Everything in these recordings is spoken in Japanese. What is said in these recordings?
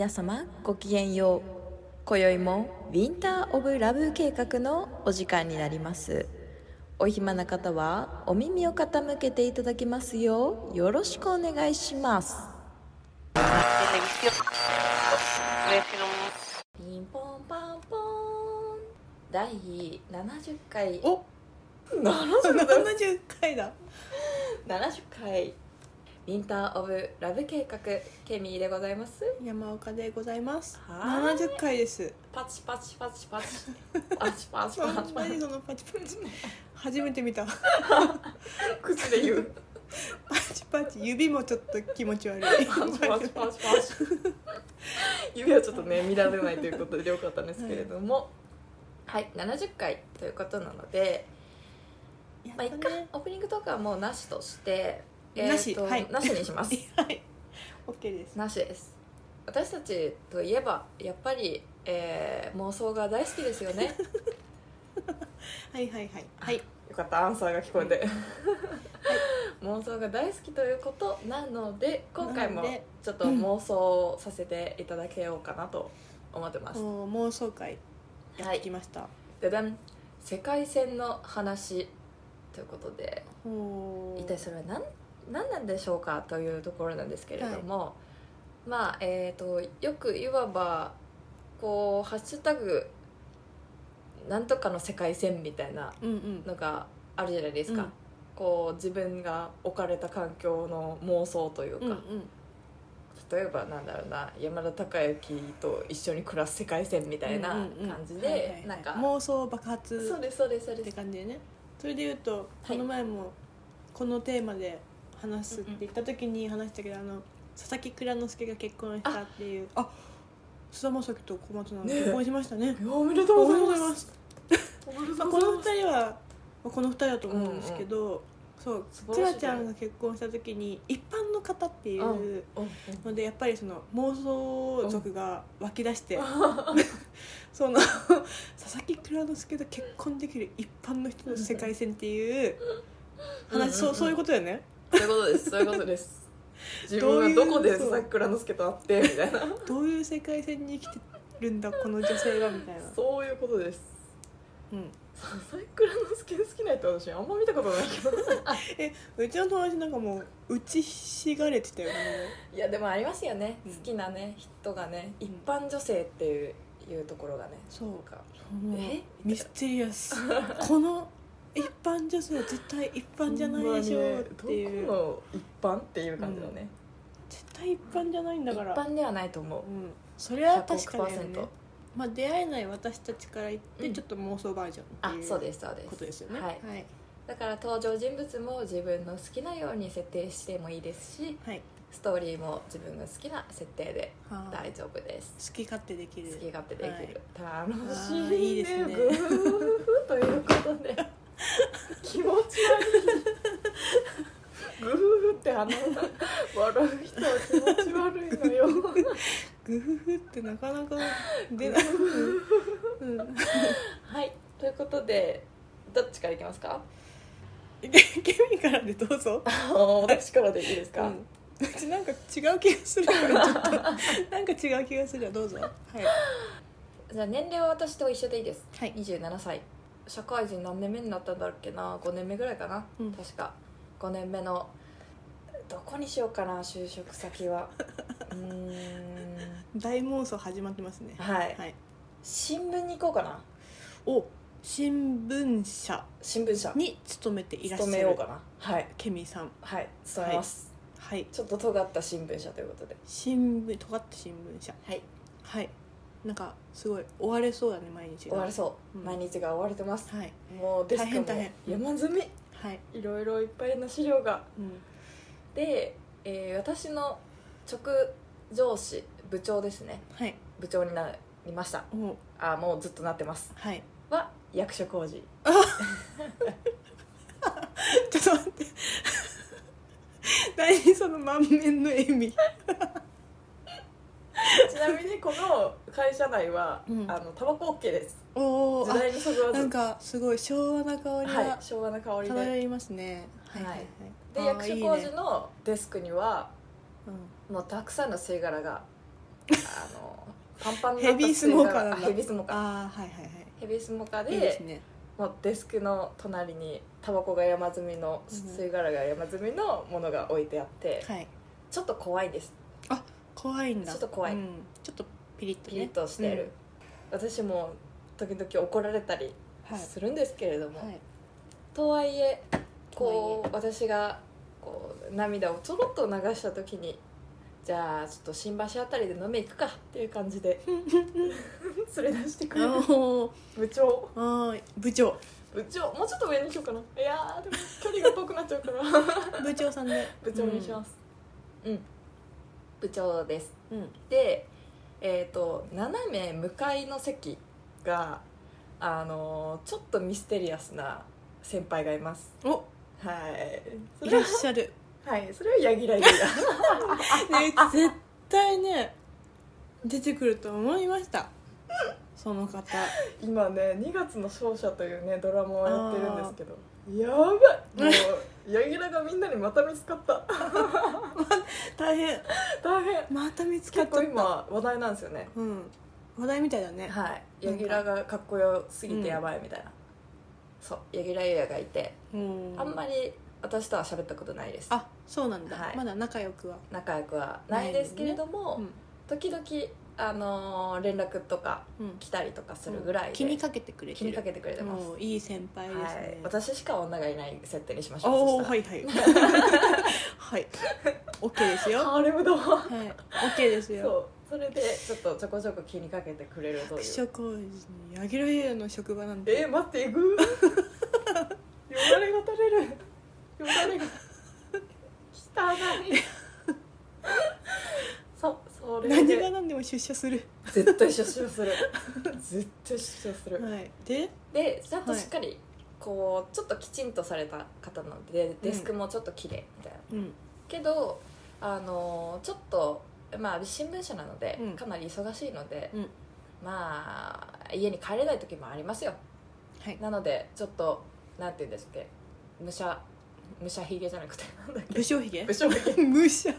皆様ごきげんよう。今宵もウィンター・オブ・ラブ計画のお時間になります。お暇な方はお耳を傾けていただきますようよろしくお願いします。ピンポンパンポン。第70回。お70 70回だ。70回ウィンター・オブ・ラブ計画ケミーでございます。山岡でございます。七十回です。パチパチパチパチ。パチパチパチパチ。パチパチ初めて見た。で言う。パチパチ。指もちょっと気持ち悪い。パチパチパチパチ。指はちょっとね見られないということでよかったんですけれども。はい、70回ということなので、やまあ、っ一回ねオープニングとかはもうなしとしてえーとはい。なしにします。はい。OK です。なしです。私たちといえばやっぱり、えー妄想が大好きですよね。はいはいはい。はい。よかったアンサーが聞こえて、妄想が大好きということなので今回もちょっと妄想させていただけようかなと思ってます、お妄想会。やってきました、ででん。世界線の話ということで。一体それは何何なんでしょうかというところなんですけれども、まあえっ、とよくいわばこう「ハッシュタグなんとかの世界線」みたいなうんうん。のがあるじゃないですか、うん。こう自分が置かれた環境の妄想というか、うんうん。例えばなんだろうな山田孝之と一緒に暮らす世界線みたいなうんうんうん。感じはいはいはい。で妄想爆発そうですそうですそうっです。て感じでね。それで言うとはい。この前もこのテーマで話すって言った時に話したけど、あの佐々木蔵之介が結婚したっていう。あ菅田将暉と小松菜奈ね結婚しましたね。おめでとうございます。この二人は、まあ、この二人だと思うんですけど、そう素晴らしいくらちゃんが結婚した時に一般の方っていううんうんのでやっぱりその妄想族が湧き出して、その佐々木蔵之介と結婚できる一般の人の世界線っていう話、うんうんうんそうそういうことだよねそういうことです。そういうことです。自分はどこで佐々木蔵之介と会ってみたいな。どういう世界線に生きてるんだこの女性はみたいな。そういうことです。うん。佐々木蔵之介好きな人私あんま見たことないけど。えうちの友達なんかもう打ちひしがれてたよね。いやでもありますよね、うん。好きなね人がねうん。一般女性っていういうところがねそう。かえ？ミステリアス。この一般女性は絶対一般じゃないでしょうっていう、どこの一般っていう感じのね、絶対一般じゃないんだから。一般ではないと思う。うん、それは確かに、ね。100%、まあ、出会えない私たちから言って、うん。ちょっと妄想バージョンあっていうそうですそうです。ことですよね。はい。はい、だから登場人物も自分の好きなように設定してもいいですしはい。ストーリーも自分が好きな設定ではあ。大丈夫です。好き勝手できる。好き勝手できる、楽あしーいいいですね。ということで気持ち悪い。グーってあの笑う人は気持ち悪いのよ。グフフってなかなか出ない、うん、はい。ということでどっちからいきますか？ケミからでどうぞ、私からでいいですか、うん、うちなんか違う気がするからちょっと。なんか違う気がするわどうぞ。はい。じゃあ年齢は私と一緒でいいです。はい。27歳社会人何年目になったんだっけな？5年目ぐらいかな、うん。確か。5年目の。どこにしようかな？就職先は。うーん。大妄想始まってますね。はい、はい。新聞に行こうかな。お新聞社。新聞社。に勤めていらっしゃる。勤めようかな。はい。ケミさん。はい。勤めます、はい。ちょっと尖った新聞社ということで。新聞尖った新聞社。はい。はいなんかすごい追われそうだね毎日が。終われそう、うん。毎日が終われてます。はい。もうデスクも大変大変。山積み。はい、いろいろいっぱいの資料が。うん、で、えー私の直上司部長ですね。はい。部長になりました。おあもうずっとなってます。はい。は役所工事 ちょっと待って。何その満面の笑み ちなみにこの会社内は、うん。あのタバコ OK です。おお時代にそぐわず。なんかすごい昭和な香りはいが昭和な香りで。漂いますね。はいはいはい。であー役所工いいね事のデスクにはうん。もうたくさんの吸い殻があの パンパンになったヘビースモーカーなんだ。あヘビースモーカー。ああはいはいはい。ヘビースモーカーでいいですね。もうデスクの隣にタバコが山積みのうん。吸い殻が山積みのものが置いてあって、はい。ちょっと怖いです怖いんだ。ちょっと怖い。うん。ちょっとピリッとね。ピリッとしてる、私も時々怒られたりうんはい。するんですけれども、はい。とはいえことう私がこう涙をちょろっと流した時にじゃあちょっと新橋あたりで飲み行くかっていう感じで 連れ出してくれる。部長。あー部長。部長。もうちょっと上にしようかな。いやーでも距離が遠くなっちゃうから。部長さんで。部長にします。うん、部長です。うん。でえっ、と斜め向かいの席があのちょっとミステリアスな先輩がいます。お。はい。そいらっしゃる。はい。それは柳楽優が ね絶対ね出てくると思いました。その方。今ね「2月の勝者」というねドラマをやってるんですけど。やばい。もう柳楽がみんなにまた見つかった大変。大変。また見つかっ結構ちゃった。今話題なんですよね。うん。話題みたいだね。はい。柳楽がかっこよすぎてやばいみたいな、そう。柳楽優弥がいて。うん。あんまり私とは喋ったことないです。あそうなんだ、はい。まだ仲良くは。仲良くはないですけれども、うん。時々、あのー連絡とかうん。来たりとかするぐらいで、気にかけてくれてる。気にかけてくれてます、もういい先輩ですはい。ね、、私しか女がいない設定にしましょう。おおはいはい。はい。OK ですよ。らハーレムだわはい。OK ですよ。そう。それでちょっとちょこちょこ気にかけてくれるという。役所工事に柳楽優弥の職場なんてえー、待ってえぐ よだれが垂れる。よだれが。汚い 何がで何でも出社する。絶対出社する。絶対出社する。はい。で？でちゃんとしっかりこうちょっときちんとされた方なのでデスクもちょっと綺麗みたいな、うん。けどあのちょっとまあ新聞社なので、うん。かなり忙しいので、うん。まあ家に帰れない時もありますよ。はい。なのでちょっとなんて言うんですっけ？武者武者ひげじゃなくてなんだっけ？武将髭？武将ひげ 武者。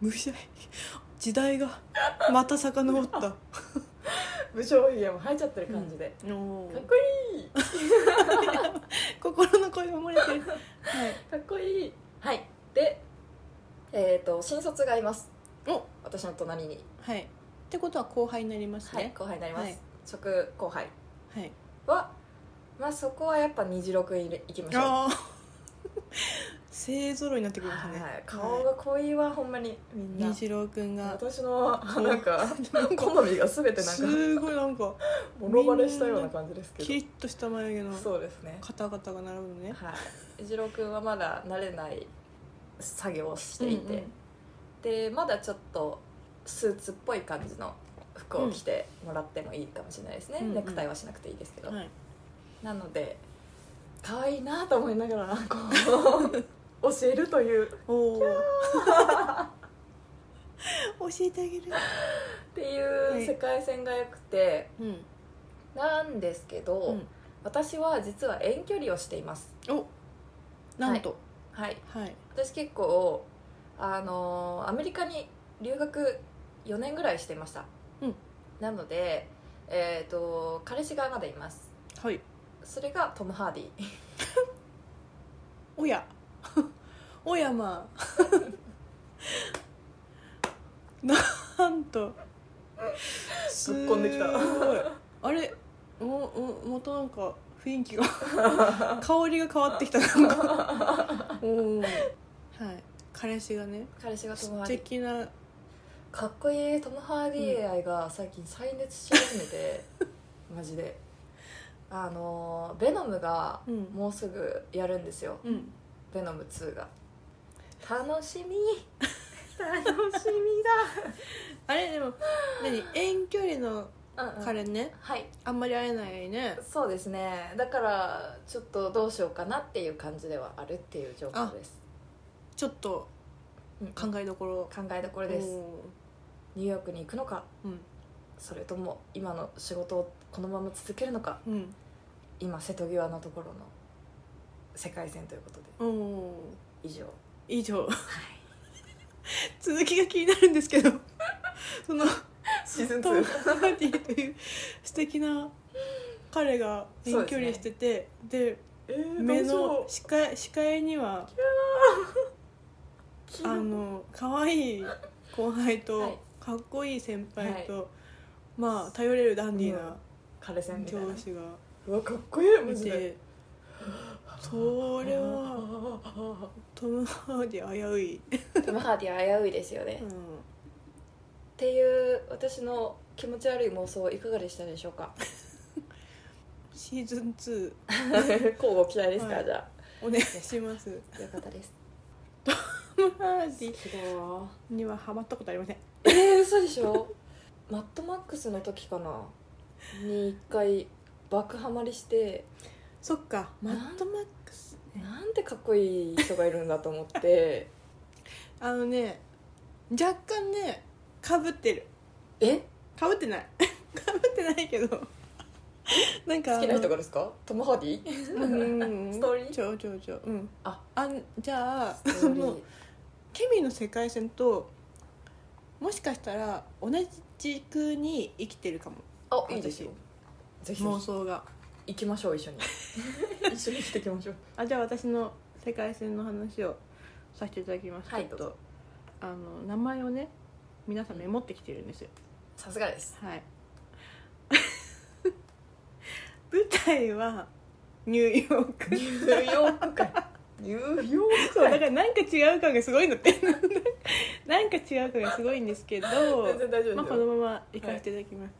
武者時代がまた遡った。武将ひげも生えちゃってる感じで、おーかっこいい心の声が漏れてる。はい。かっこいい。はい。でえっ、と新卒がいます。お。私の隣に。はい。ってことは後輩になりますはいね後輩になります、はい。職後輩。はい。はまあそこはやっぱ虹六いいきましょう。ああ勢ぞろいになってくるんですね、はい、顔が濃いわほんまにみんな。虹郎くんが私のなんか好みが全てなんかすごいなんかもろバレしたような感じですけキリッとした眉毛のどそうですね。方々が並ぶのね。はい。一郎君はまだ慣れない作業をしていて、うんうん。でまだちょっとスーツっぽい感じの服を着てもらってもいいかもしれないですね、うんうん。ネクタイはしなくていいですけど、はい。なので可愛いなと思いながらこう教えるという。教えてあげる。っていう世界線が良くて、うん。なんですけど、うん。私は実は遠距離をしています。おなんと。はい。はい。私結構あのーアメリカに留学4年ぐらいしていました、うん。なのでえっ、と彼氏がまだいます。はい。それがトム・ハーディ おやおやまあなんと。すぶっこんできた。ごい。あれおおまたなんか雰囲気が 香りが変わってきたな。ん かおおはい。彼氏がね。彼氏がトム・ハー素ディ敵な。かっこいいトム・ハーディ愛が最近再熱し始めて マジで。あのーベノムがうん。もうすぐやるんですよ、うんベノム2が。楽しみ。楽しみあれでも 何遠距離のだ、うんうん。彼ね？はい。あんまり会えないね。そうですね。だからちょっとどうしようかなっていう感じではあるっていう状況です。ちょっとうん考えどころ。考えどころです。おニューヨークに行くのか？ーうん。それとも今の仕事をこのまま続けるのか？うん。今瀬戸際のところの世界線ということで。以上。以上。はい。続きが気になるんですけど。そのシーズントム・ハーディという素敵な彼が遠距離しててで,、目の視界視界にはあの可愛い後輩と、はい。かっこいい先輩と、まあ頼れるダンディーな彼氏みたいな。上司がうわかっこいいマいジで。てそれはトム・ハーディ危うい、トム・ハーディ危ういですよね、っうん。ていう私の気持ち悪い妄想いかがでしたでしょうか？シーズン2 交互期待ですか、はい。じゃお願いします。あよかったです。トム・ハーディ。にはハマったことありません。えー、嘘でしょ？マッドマックスの時かな？に一回爆ハマりしてそっかマッドマックス。ねなんてかっこいい人がいるんだと思って。あのね若干ねかぶってる。え？かぶってない。かぶってないけど。なんか好きな人がですか？トム・ハーディ？うん。ストーリー？ちょちょちょう。ん。あ。あんじゃあもうケミの世界線ともしかしたら同じくに生きてるかも。あいいですよ。妄想が行きましょう一緒に。一緒に来ていきましょう。あじゃあ私の世界線の話をさせていただきます、はい。ちょっとあの名前をね皆さんメモってきてるんですよ。さすがです。はい。舞台はニューヨーク。ニューヨークかニューヨークそうだからなんか違う感がすごいのって。なんか違う感がすごいんですけど全然大丈夫まあ、ですよ。このまま行かせていただきます、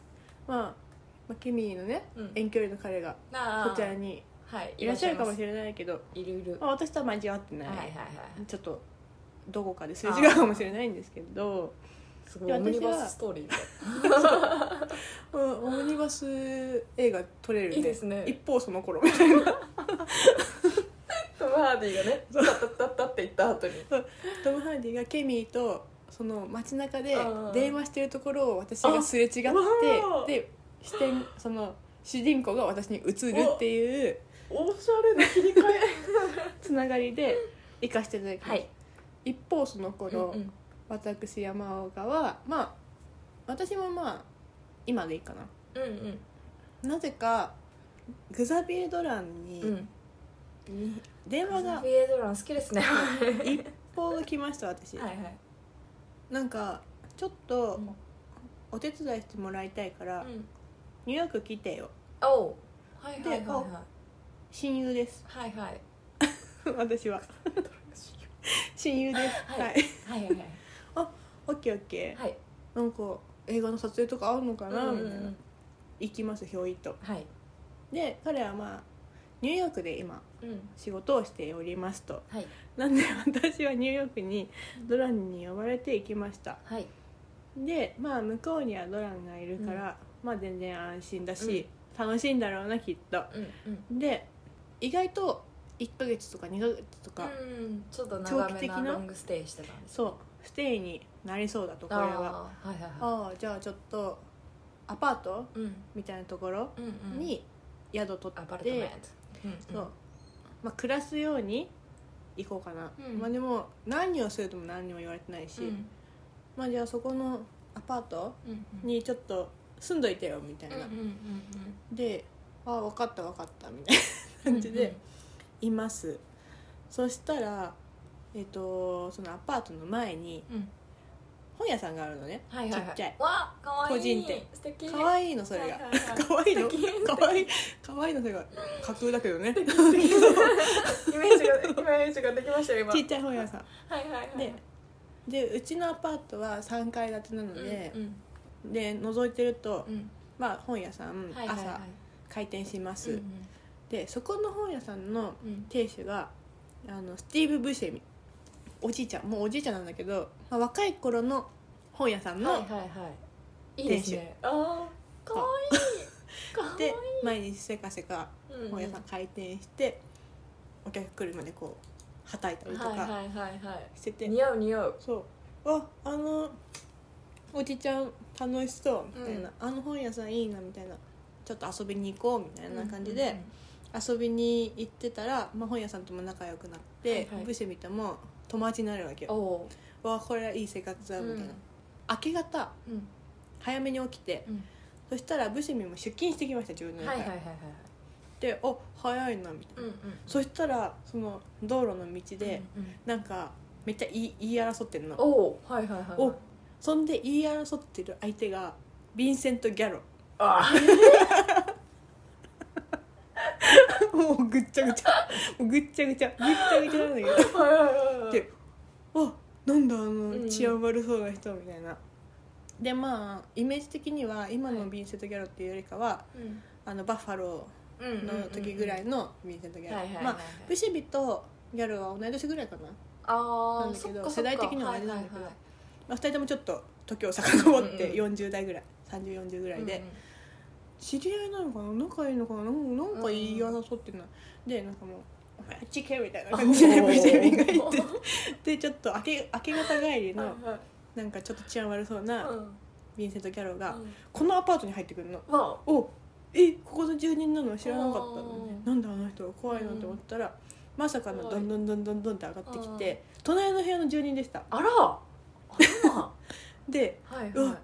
まあ、まあケミーのね、うん。遠距離の彼があーこちらにはい。いらっしゃるかもしれれないけど、いるいるまあ、私とは交わってない、はいはいはいちょっとどこかですれ違うかもしれないんですけど。すごい。いやオムニ私はバスストーリー うんオムニバス映画撮れるんいいですね。一方その頃みたいな。トム・ハーディがねタッタッタッタって言った後にトム・ハーディがケミーとその街中でうん電話してるところを私がすれ違ってで視点その主人公が私に映るっていうおしゃれな切り替え。つながりで行かせていただきます、はい。一方その頃、うんうん。私山岡はまあ私もまあ今でいいかな。うんなぜかグザビエ・ドランに,うん。に電話がビエドラン好きですね。は 一報が来ました私、いはい。なんかちょっとうん。お手伝いしてもらいたいから、うんニューヨーク来てよ。おう。はいはいはいではい。親友です。はいはい。私は。親友です。はい。はい。はいはい オッケーオッケはい。ーなんか映画の撮影とかあるのかな、うんうんみたいな。行きますひょいと。はい。で彼はまあニューヨークで今うん。仕事をしておりますと。はい。なんで私はニューヨークにドランに呼ばれて行きました。はい。でまあ向こうにはドランがいるから、まあ全然安心だし、楽しいんだろうなきっと。うんうん。で意外と1ヶ月とか2ヶ月とか、うんちょっと長なな？ロングステイしてたんです。そう。ステイになりそうだとこれは。あーはいはい。はああじゃあちょっとアパート？いうん。みたいなところ？うんうん。に宿取アパルって、トメントうんうん。そう。まあ、暮らすように行こうかな、うん。まあでも何をするとも何にも言われてないし、うん。まあじゃあそこのアパートうんうん。にちょっと住んどいてよみたいな、うんうんうんで「ああ分かった分かった」みたいな感じでいます、そしたらえっ、とそのアパートの前にうん。うん本屋さんがあるのね、はいはいはい。ちっちゃい。わかわい。い個人店。素敵。可愛いのそれが、はいはいはい。の？素敵。可愛い。可愛いのそれが架空だけどね。イメージがイメージができましたよ今。ちっちゃい本屋さん。はいはいはい。ででうちのアパートは3階建てなのでう、んで覗いてると、うん。うんまあ本屋さん、はいはいはい。朝開店します、うんでそこの本屋さんのうん。店主があのスティーブ・ブシェミ。おじいちゃん。もうおじいちゃんなんだけど、まあ、若い頃の本屋さんの、はいはいはい。いいですね。ああかわいい。かわいい。で毎日せかせかうんうん。本屋さん開店して、お客来るまでこうはたいたりとかはいはいはいはしてて、い似合う似合う。そう。ああのおじちゃん楽しそうみたいな、あの本屋さんいいなみたいなちょっと遊びに行こうみたいな感じで、うんうん。うん遊びに行ってたら、まあ、本屋さんとも仲良くなって、はいはい。ブシェミとも友達になるわけよ。わあこれはいい生活だみたいな、うん。明け方うん。早めに起きてうん。そしたらブシミも出勤してきました自分の家はいはいはいはいでお早いなみたいな、うんうん。そしたらその道路の道で、うんうん。なんかめっちゃ言い言い争ってるの。おおはいはいはいはい。おそんで言い争ってる相手がヴィンセント・ギャロあもうぐっちゃぐちゃ。もうぐっちゃぐちゃ。ぐっちゃぐちゃなんだけど。はいはいはいはい。であなんだあうん。の治安悪そうな人みたいな、でまあイメージ的には今のヴィンセント・ギャロっていうよりかはうん。あのバッファローの時ぐらいのヴィンセント・ギャロ、はいはいはいまあブシビとギャルは同い年ぐらいかな、ああなんだけど世代的にはあれなんだけど。はいはいまあ、2人ともちょっと時を遡ってうん40代ぐらい3040ぐらいで、うんうん。知り合いなのかな？仲いいのかな？なんか言い争ってん。な、でなんかもう「お前あっち行け」みたいな感じでブシビが言ってでちょっと明け明け方帰りのはいはい。なんかちょっと治安悪そうなうん。ヴィンセント・ギャロがうん。このアパートに入ってくるの。わお。えここの住人なの？知らなかったのね。うん。なんであの人？が怖いなって思ったら、まさかのどんどんどんどんどんって上がってきうん。て隣の部屋の住人でした。あらあら。ではいうわはい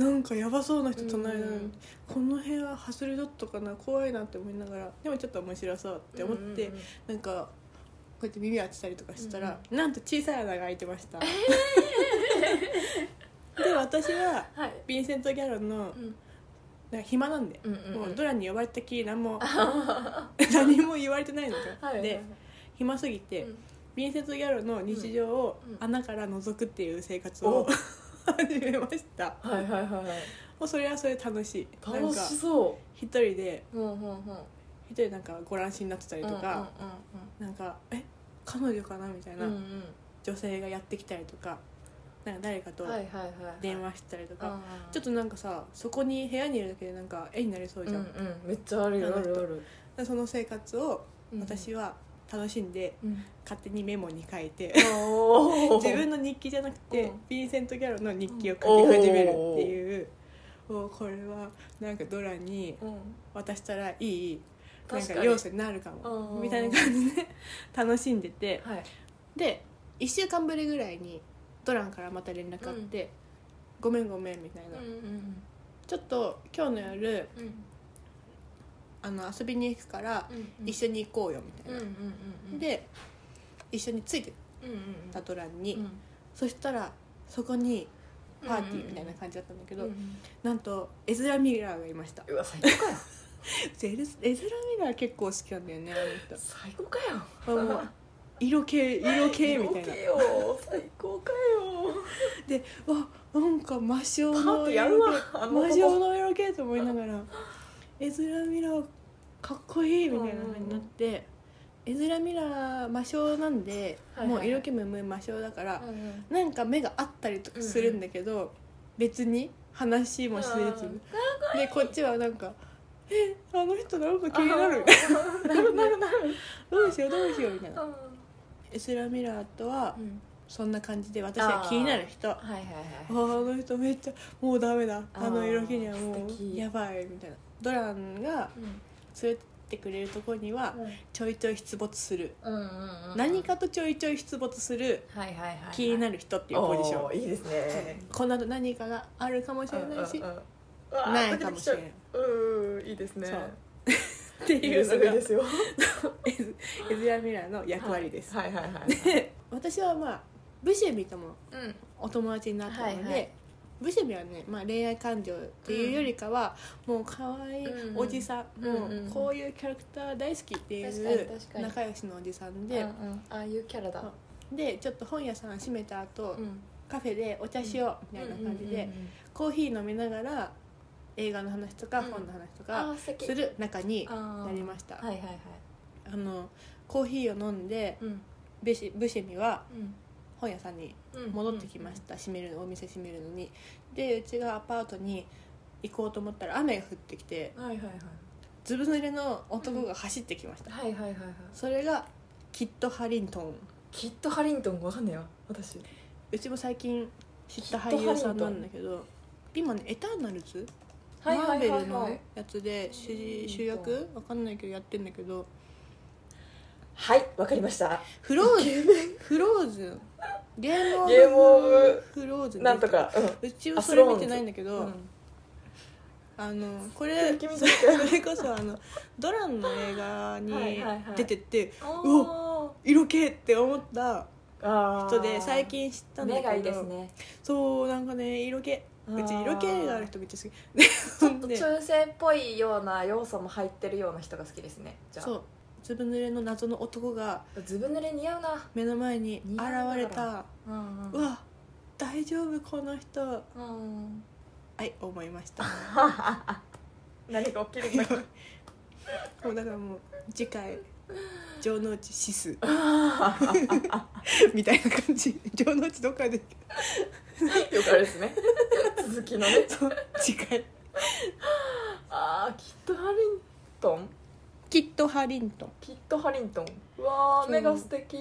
なんかやばそうな人隣なのに、うん。この部屋外れだったかな怖いなって思いながらでもちょっと面白そうって思って、うんうんうん。なんかこうやって耳当てたりとかしたら、なんと小さい穴が開いてました、で私ははい。ヴィンセント・ギャロのうん。なんか暇なんで、うんうんうん。もうドランに呼ばれたきり何も 何も言われてないのか、はい。で暇すぎて、うんヴィンセント・ギャロの日常をうん。穴から覗くっていう生活お。を 始めました。はいはいはいはい。もうそれはそれ楽しい。楽かしそ一人でううんうんうん。一人なんかご乱心になってたりとか、なんか「え彼女かな?」みたいな、うんうん。女性がやってきたりとかなんか誰かと電話したりとか、ちょっととなんかさそこに部屋にいるだけでなんか絵になりそうじゃん、うんうん。めっちゃあるよあるある。でその生活をうん。私は楽しんでうん。勝手にメモに書いて 自分の日記じゃなくて、うん。ヴィンセント・ギャロの日記を書き始めるっていう、おこれはなんかドラにうん。渡したらいいなん確かに。か要素になるかもうん。みたいな感じで 楽しんでて。はい。で1週間ぶりぐらいにドランからまた連絡あって「ごめんごめん」みたいな、うんうんちょっと今日の夜うんうんあの遊びに行くからうん一緒に行こうよみたいな、で一緒についてたドランに、うん。そしたらそこにパーティーみたいな感じだったんだけど、なんとエズラ・ミラーがいました。うわ最高かよ エズラ・ミラー結構好きなんだよねあの人。最高かよ。あもう色気色気みたいな。最高かよ。でわなんか魔性の色あの気魔性の色気と思いながらエズラ・ミラーかっこいいみたいな感じになって、エズラ・ミラー魔性なんで、はいはいはい。もう色気むむ魔性だから、うんうん。なんか目があったりとかするんだけど、別に話もせず、うん。でこっちはなんか「えあの人なんか気になる」なるなるなる。どうしようどうしようみたいな、うん。エズラ・ミラーとはうん。そんな感じで私は気になる人。あはいはいあはい。あの人めっちゃもうダメだ。あの色気にはもうやばいみたいなドランが連れてってくれるところにはちょいちょい出没する、うんうんうん何かとちょいちょい出没するはいはいはい気になるる人っていうポジション、いいですね。この後何かがあるかもしれないし、うんうんうん。ないかもしれないうんいいですね。っていうのがですよエズエズラ・ミラーの役割です、はいはいはいで私はまあブシェビともうん。お友達になったので、はいはいブシェビはね、まあ、恋愛感情っていうよりかは、もう可愛いうんおじさん、うんもうこういうキャラクター大好きっていう仲良しのおじさんうんで、うん。ああいうキャラだ。でちょっと本屋さん閉めた後、うん。カフェでお茶しようみたいな感じで、うんうんうんうん。コーヒー飲みながら映画の話とかうん。本の話とあかする仲になりました、はいはいはい。あのコーヒーを飲んでうん。ブシブシェミはうん本屋さんにうん戻ってきました、閉めるのお店閉めるのに。でうちがアパートに行こうと思ったら雨が降ってきてはいはいはい。ずぶ濡れの男が走ってきました、はいはいはいはい。それがキッド・ハリントン。キッド・ハリントン？わかんねえよ私。うちも最近知った俳優さんなんだけど今ね「エターナルズ」マーベルのやつで主主役？わかんないけどやってんだけど。はいわかりました。フローズ。メフローズ。ンゲームオブゲームオブフローズ。ンンなんとか。うちはあそれ見てないんだけど、うん。あのこれ君それこそあのドランの映画にはいはいはい。出てってお色気って思ったあ人で最近知ったんだけど。目がいいですね。そうなんかね色気。うち色気がある人めっちゃ好き。ちょっとで中性っぽいような要素も入ってるような人が好きですね。じゃあ。そうずぶ濡れの謎の男がずぶ濡れ似合うな。目の前に現れた。うんうわ大丈夫この人。はうん。い思いました。何が起きるんだか もうだからもう次回城之内シス。みたいな感じ。城之内どっかで。よかですね。続きのね。次回。ああキット・ハリントン？キット・ハリントン。っキット・ハリントン。うわーそう。目が素敵。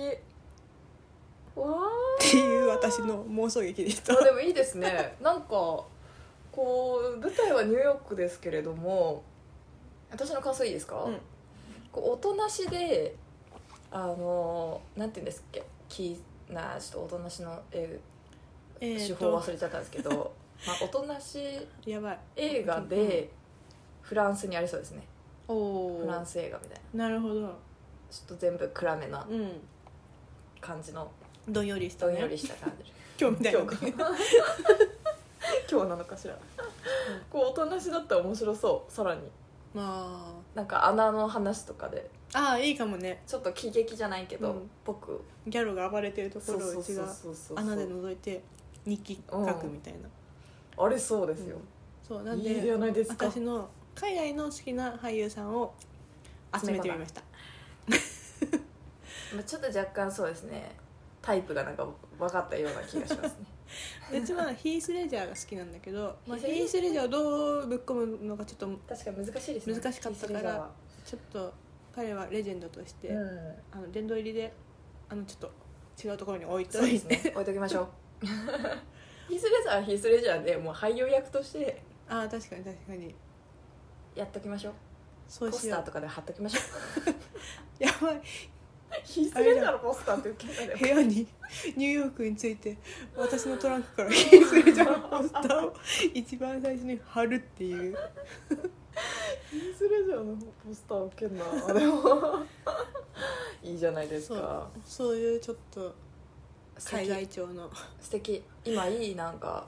わていう私の妄想劇でした。ーあでもいいですね。なんかこう舞台はニューヨークですけれども私の感想いいですか、うん。こうおとなしであのなんて言うんですっけ？きなちょっとおとなしの、ええ手法忘れちゃったんですけど、まあ、おとなしやばい。映画でフランスにありそうですね。おフランスス映画みたいな。なるほど。ちょっと全部暗めなうん。感じの。どんよりしたね。どんよりした感じ。今日みたいな。今日今日なのかしら。こうおとなしだったら面白そう。さらに。まなんか穴の話とかで。あああいいかもね。ちょっと喜劇じゃないけど、うん。僕。ギャルが暴れてるところをうちが穴で覗いて日記書くみたいな。あれそうですよ、そうなんでいいじゃないですか。私の海外の好きな俳優さんを集めてみました。まあ、ちょっと若干そうですね。タイプがなんか分かったような気がしますね。うちはヒース・レジャーが好きなんだけど、まあ、ヒースレジャーをどうぶっ込むのかちょっと確かに難しいですね。難しかったからちょっと彼はレジェンドとして、うん。あの殿堂入りであのちょっと違うところに置いとそうでいて、すね。置いときましょう。ヒースレジャーはヒースレジャーでもう俳優役として。ああ確かに確かにやっときましょう。そうポスターとかで貼っときましょう。やばい。ヒースレジャーのポスターって受けたよ部屋にニューヨークについて私のトランクからヒース・レジャーのポスターを一番最初に貼るっていう。ヒースレジャーのポスター受けんな。でもいいじゃないですそう。かそういうちょっと素敵。海外調の。素敵。今いいなんか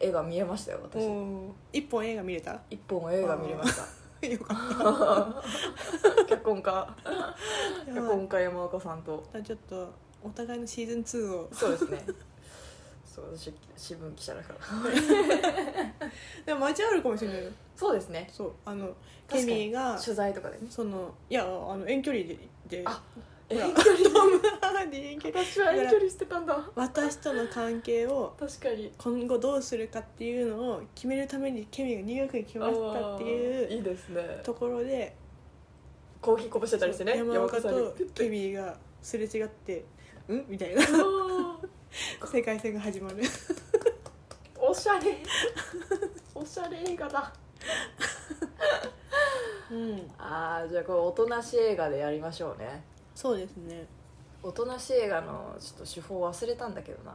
絵が見えましたよ私。お一本映画見れた？一本映画見れました。よかっ 脚本家。た脚やばい。本家山岡さんと。じゃあちょっとお互いのシーズン2を。そうですね。そう私新聞記者だから。でも間違えるかもしれないよ。そうですね。そうあのケ確かに。ミーが取材とかでね。そのいやあの遠距離でであ遠距離トム・ハーディ遠距離私は遠距離してたんだ。私との関係を確かに。今後どうするかっていうのを決めるためにケミーがニューヨークに来ましたっていういいですね。ところでコーヒーこぼしてたりしてね山岡とケミーがすれ違って「ん?」みたいな。世界線が始まる。おしゃれ。おしゃれ映画だ。うん。ああじゃあこれおとなし映画でやりましょうねそうですね。おとなし映画のちょっと手法忘れたんだけどな。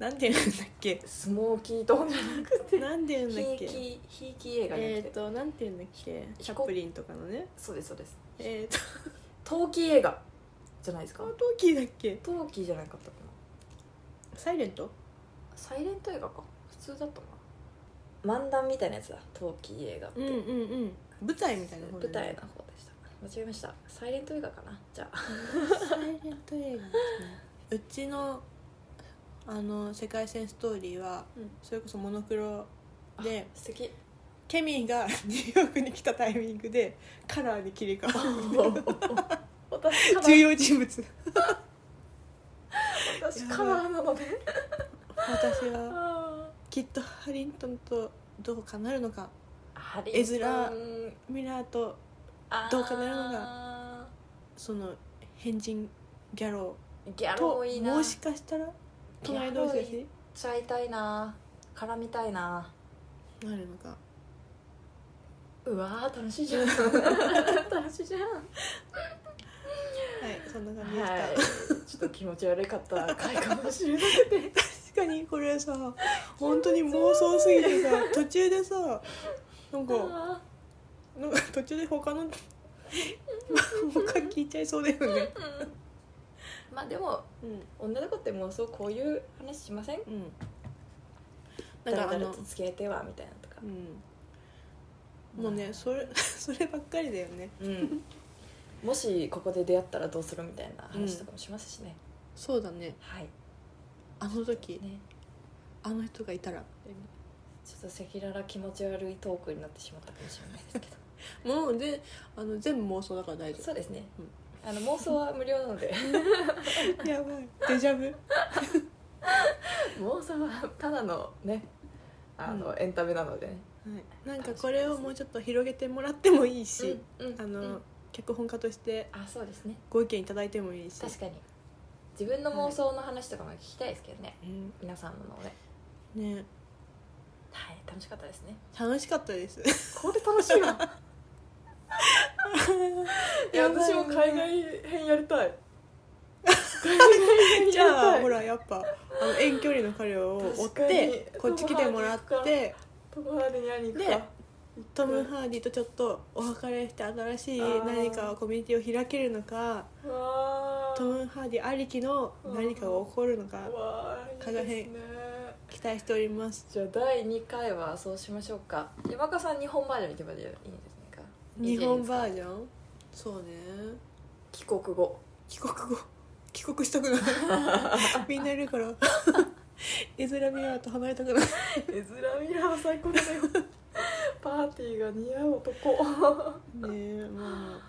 なんて言うんだっけ？スモーキートーンじゃなくて。なんて言うんだっひいけきひいき映画じゃなくて、えっ、ー、となんて言うんだっけ？チャップリンとかのね。そうですそうです。えっ、ー、と。陶器映画じゃないですか？トーキーだっけ？陶器じゃなかったかな。サイレント？サイレント映画か。普通だったな。漫談みたいなやつだ。陶器映画って、うんうんうん。舞台みたいな方舞台の方でした間違えました。サイレント映画かな？じゃあ。サイレント映画ですね。うちのあの世界線ストーリーは、うん。それこそモノクロで素敵。ケミーが ニューヨークに来たタイミングでカラーに切り替わる。重ー要人物私カラーなので私はあきっとハリントンとどうかなるのかハ絵面うんミラーとどうかなるのがその変人ギャロギャロもいいな。もしかしたら隣同士だし。ちゃいたいな絡みたいな。なるのか。うわー楽しいじゃん。楽しいじゃん。はいそんな感じでした、はい。ちょっと気持ち悪かった。回かもしれなくて。確かにこれさ本当に妄想すぎてさ途中でさなんかあなんか途中で他の 他聞いちゃいそうだよね。まあでもうん。女の子ってもうそうこういう話しません？うん。かあの誰々と付き合いてはみたいなとか。うん。もうねそれ そればっかりだよね。うん。もしここで出会ったらどうするみたいな話とかもしますしね、そうだね。はい。あの時ね。あの人がいたら。ちょっと赤裸々気持ち悪いトークになってしまったかもしれないですけどもうであの全部妄想だから大丈そうですね、あの妄想は無料なので。夫 やばい。デジャブ。妄想はただのねあの、うん。エンタメなので。ねはい、なんかこれをもうちょっと広げてもらってもいいし、うんうんあの、うん。脚本家としてあそうですね。ご意見いただいてもいいし。確かに。自分の妄想の話とかも聞きたいですけどね、うん。皆さんのねね。はい楽しかったですね。楽しかったです。これ楽しいわ いや私も海外編やりたい。海外編やりじゃたいあほらやっぱあの遠距離の彼を追っ確かに。てこっち来てもらってトム・ハーディに会いに行くか。でトム・ハーディとちょっとお別れして新しい何かコミュニティを開けるのかわー。トム・ハーディありきの何かが起こるのかわーいいですね。期待しております。じゃあ第2回はそうしましょうか。山川さん日本バージョンに行けばいいんですね。か日本バーージョン？そうね。帰国後。帰国後？帰国したくない？みんないるから。エズラ・ミラーと離れたくない。エズラ・ミラー最高だよ。パーティーが似合う男。ねえま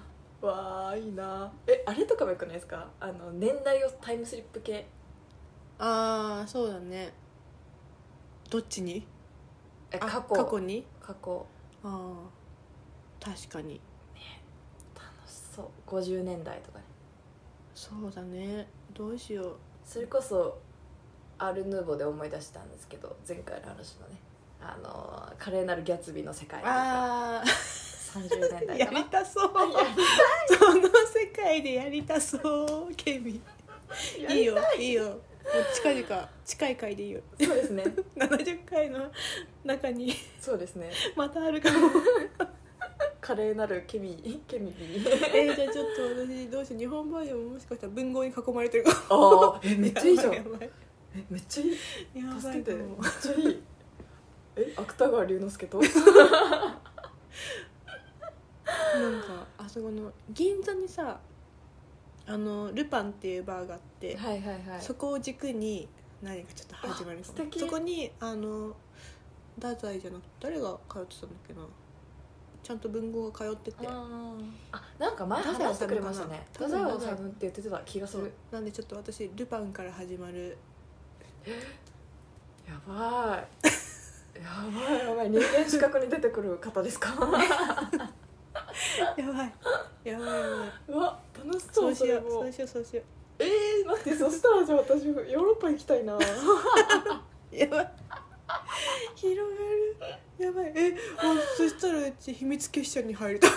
わあいいな。えあれとかもよくないですか？あの年代をタイムスリップ系。ああーそうだね。どっちに？あえ過去。過去に？過去。ああ確かに。楽しそう。50年代とかね。そうだね。どうしよう。それこそアルヌーボーで思い出したんですけど前回の話のね。あの華麗なるギャツビーの世界とか。あ30年代かな。りたそう。やその世界でやりたそうケミりい。いよいいよ。もう近々近い回でいいよ。そうですね。70回の中に。そうですね。またあるかも華麗なるケミ ケミビー。えー、じゃあちょっと私どうしよう日本バージョンももしかしたら文豪に囲まれてるかああえめっちゃいいじゃん。やばいえめっちゃいい。やばい助けて。めっちゃいい。え芥川龍之介と？なんかあそこの銀座にさあのルパンっていうバーがあって、はいはいはい。そこを軸に何かちょっと始まるかもあ素敵。そこにあの太宰じゃなくて誰が通ってたんだっけな？ちゃんと文豪が通ってて。ああなんか前話してくれましたね。太宰治って言ってた気がする。なんでちょっと私ルパンから始まる。やばい。やばい。やばい人間資格に出てくる方ですか？やばい。やばいやばい。うわ楽しそそううしそれも。ようそうしようそうしよえー、待ってそしたらじゃあ私ヨーロッパ行きたいな。う やばい。広がるやばい。えあそしたらうち秘密結社に入ると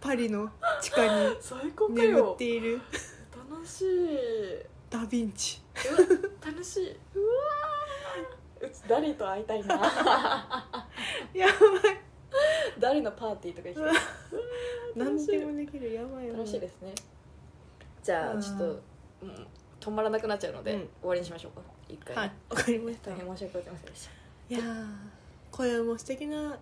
パリの地下に最高か眠よっている。楽しい。うダ・ヴィンチ。わ楽しい。うわー。うちダリと会いたいな やダリのパーティーとか行きたい何でもできる。やばい。楽しい。ですね。じゃうんあちょっと、うん、止まらなくなっちゃうので、うん。終わりにしましょうか。一回。ね、はい。わかりました。大変申し訳ございませんでしたいやー今夜も素敵な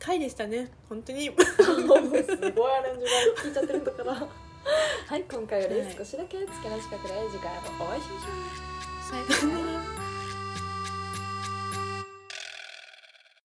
回でしたね。本当に。すごいアレンジが聞いちゃってるんだから。はい。今回はい。少しだけ月の近くで次回もお会いしましょう。さよなら